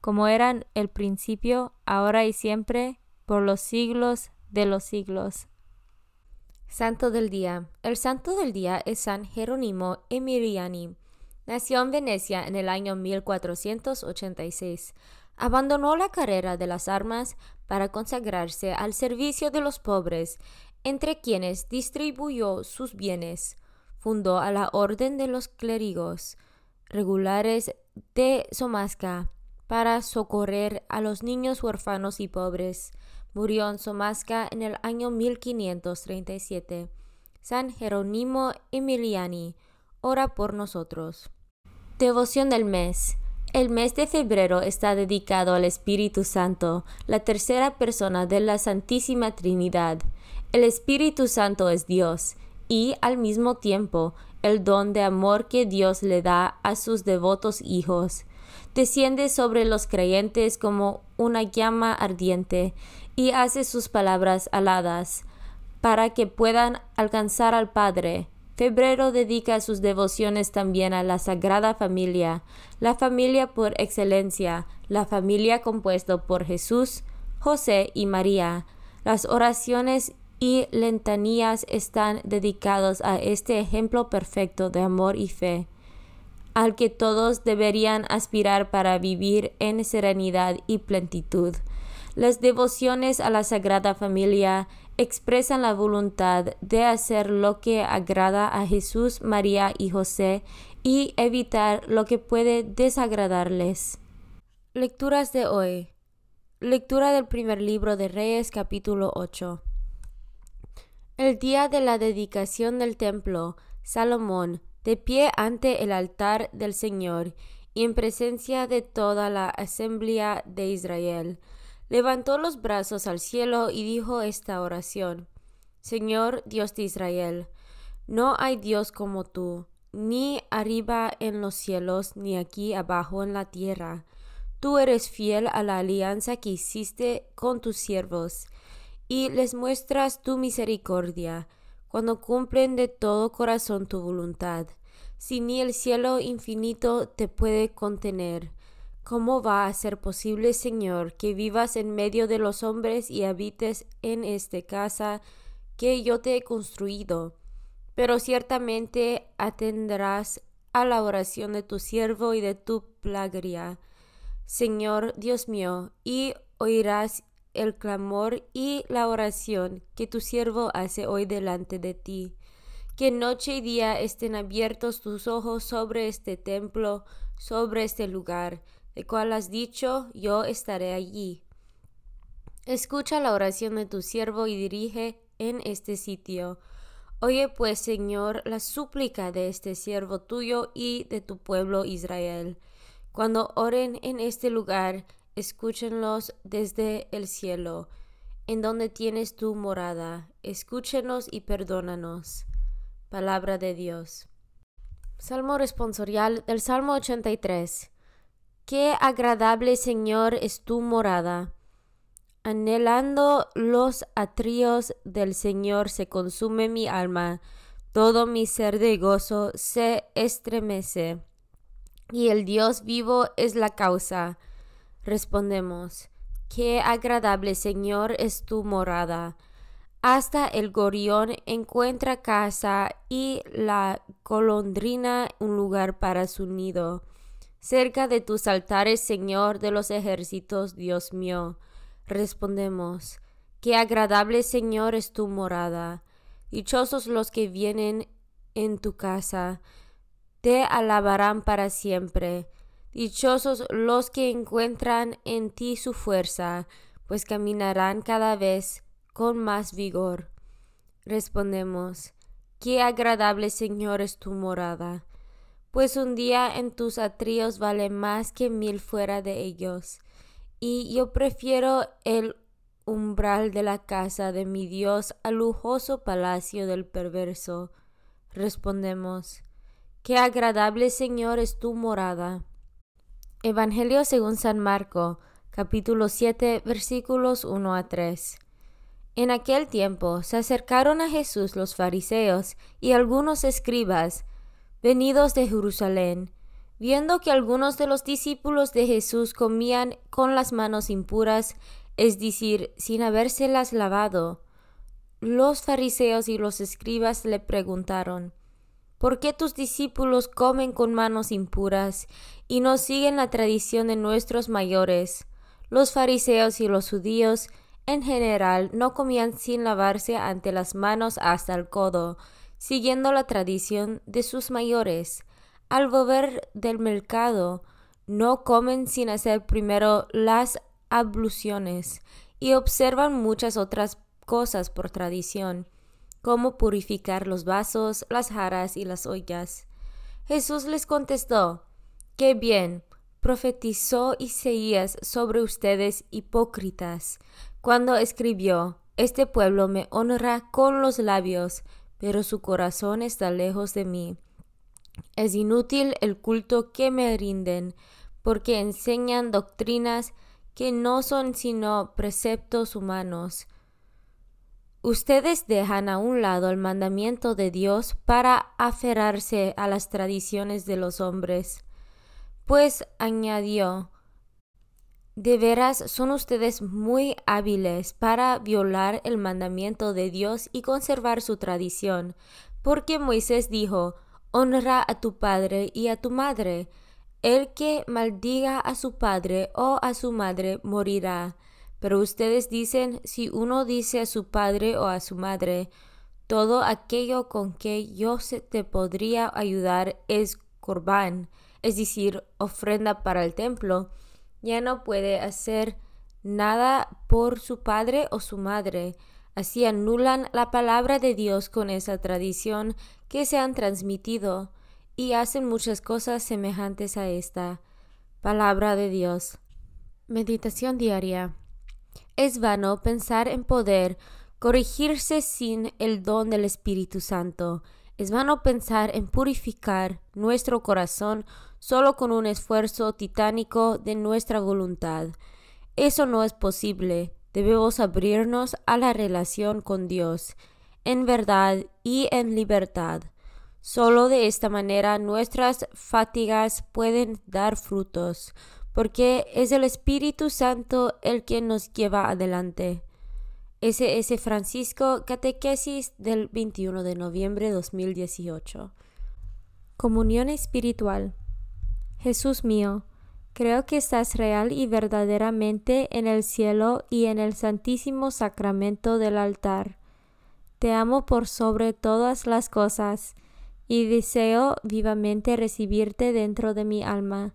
como eran el principio, ahora y siempre, por los siglos de los siglos. Santo del Día. El Santo del Día es San Jerónimo Emiliani. Nació en Venecia en el año 1486. Abandonó la carrera de las armas para consagrarse al servicio de los pobres, entre quienes distribuyó sus bienes. Fundó a la Orden de los Clérigos Regulares de Somasca para socorrer a los niños huérfanos y pobres. Murió en Somasca en el año 1537. San Jerónimo Emiliani, ora por nosotros. Devoción del mes. El mes de febrero está dedicado al Espíritu Santo, la tercera persona de la Santísima Trinidad. El Espíritu Santo es Dios y, al mismo tiempo, el don de amor que Dios le da a sus devotos hijos desciende sobre los creyentes como una llama ardiente y hace sus palabras aladas para que puedan alcanzar al Padre. Febrero dedica sus devociones también a la Sagrada Familia, la familia por excelencia, la familia compuesta por Jesús, José y María. Las oraciones y lentanías están dedicados a este ejemplo perfecto de amor y fe al que todos deberían aspirar para vivir en serenidad y plenitud. Las devociones a la Sagrada Familia expresan la voluntad de hacer lo que agrada a Jesús, María y José y evitar lo que puede desagradarles. Lecturas de hoy. Lectura del primer libro de Reyes capítulo 8. El día de la dedicación del templo, Salomón, de pie ante el altar del Señor y en presencia de toda la asamblea de Israel, levantó los brazos al cielo y dijo esta oración. Señor Dios de Israel, no hay Dios como tú, ni arriba en los cielos, ni aquí abajo en la tierra. Tú eres fiel a la alianza que hiciste con tus siervos, y les muestras tu misericordia cuando cumplen de todo corazón tu voluntad. Si ni el cielo infinito te puede contener, ¿cómo va a ser posible, Señor, que vivas en medio de los hombres y habites en esta casa que yo te he construido, pero ciertamente atenderás a la oración de tu siervo y de tu plagria, Señor Dios mío, y oirás el clamor y la oración que tu siervo hace hoy delante de ti. Que noche y día estén abiertos tus ojos sobre este templo, sobre este lugar, de cual has dicho, yo estaré allí. Escucha la oración de tu siervo y dirige en este sitio. Oye pues, Señor, la súplica de este siervo tuyo y de tu pueblo Israel. Cuando oren en este lugar, escúchenlos desde el cielo, en donde tienes tu morada. Escúchenos y perdónanos. Palabra de Dios. Salmo responsorial del Salmo 83. Qué agradable, Señor, es tu morada. Anhelando los atrios del Señor se consume mi alma, todo mi ser de gozo se estremece. Y el Dios vivo es la causa. Respondemos, Qué agradable, Señor, es tu morada. Hasta el gorión encuentra casa y la golondrina un lugar para su nido. Cerca de tus altares, Señor de los ejércitos, Dios mío. Respondemos, Qué agradable, Señor, es tu morada. Dichosos los que vienen en tu casa, te alabarán para siempre. Dichosos los que encuentran en ti su fuerza, pues caminarán cada vez con más vigor. Respondemos, Qué agradable, Señor, es tu morada, pues un día en tus atrios vale más que mil fuera de ellos, y yo prefiero el umbral de la casa de mi Dios al lujoso palacio del perverso. Respondemos, Qué agradable, Señor, es tu morada. Evangelio según San Marco, capítulo 7, versículos 1 a 3. En aquel tiempo se acercaron a Jesús los fariseos y algunos escribas, venidos de Jerusalén, viendo que algunos de los discípulos de Jesús comían con las manos impuras, es decir, sin habérselas lavado. Los fariseos y los escribas le preguntaron, ¿Por qué tus discípulos comen con manos impuras y no siguen la tradición de nuestros mayores? Los fariseos y los judíos en general no comían sin lavarse ante las manos hasta el codo, siguiendo la tradición de sus mayores. Al volver del mercado, no comen sin hacer primero las abluciones y observan muchas otras cosas por tradición, como purificar los vasos, las jarras y las ollas. Jesús les contestó, Qué bien, profetizó Isaías sobre ustedes hipócritas, cuando escribió, Este pueblo me honra con los labios, pero su corazón está lejos de mí. Es inútil el culto que me rinden, porque enseñan doctrinas que no son sino preceptos humanos. Ustedes dejan a un lado el mandamiento de Dios para aferrarse a las tradiciones de los hombres. Pues añadió, de veras son ustedes muy hábiles para violar el mandamiento de Dios y conservar su tradición, porque Moisés dijo, honra a tu padre y a tu madre. El que maldiga a su padre o a su madre morirá. Pero ustedes dicen, si uno dice a su padre o a su madre, todo aquello con que yo te podría ayudar es corbán, es decir, ofrenda para el templo, ya no puede hacer nada por su padre o su madre. Así anulan la palabra de Dios con esa tradición que se han transmitido y hacen muchas cosas semejantes a esta. Palabra de Dios. Meditación diaria. Es vano pensar en poder corregirse sin el don del Espíritu Santo. Es vano pensar en purificar nuestro corazón solo con un esfuerzo titánico de nuestra voluntad. Eso no es posible. Debemos abrirnos a la relación con Dios, en verdad y en libertad. Solo de esta manera nuestras fatigas pueden dar frutos, porque es el Espíritu Santo el que nos lleva adelante. SS Francisco, Catequesis del 21 de noviembre de 2018. Comunión espiritual. Jesús mío, creo que estás real y verdaderamente en el cielo y en el santísimo sacramento del altar. Te amo por sobre todas las cosas y deseo vivamente recibirte dentro de mi alma,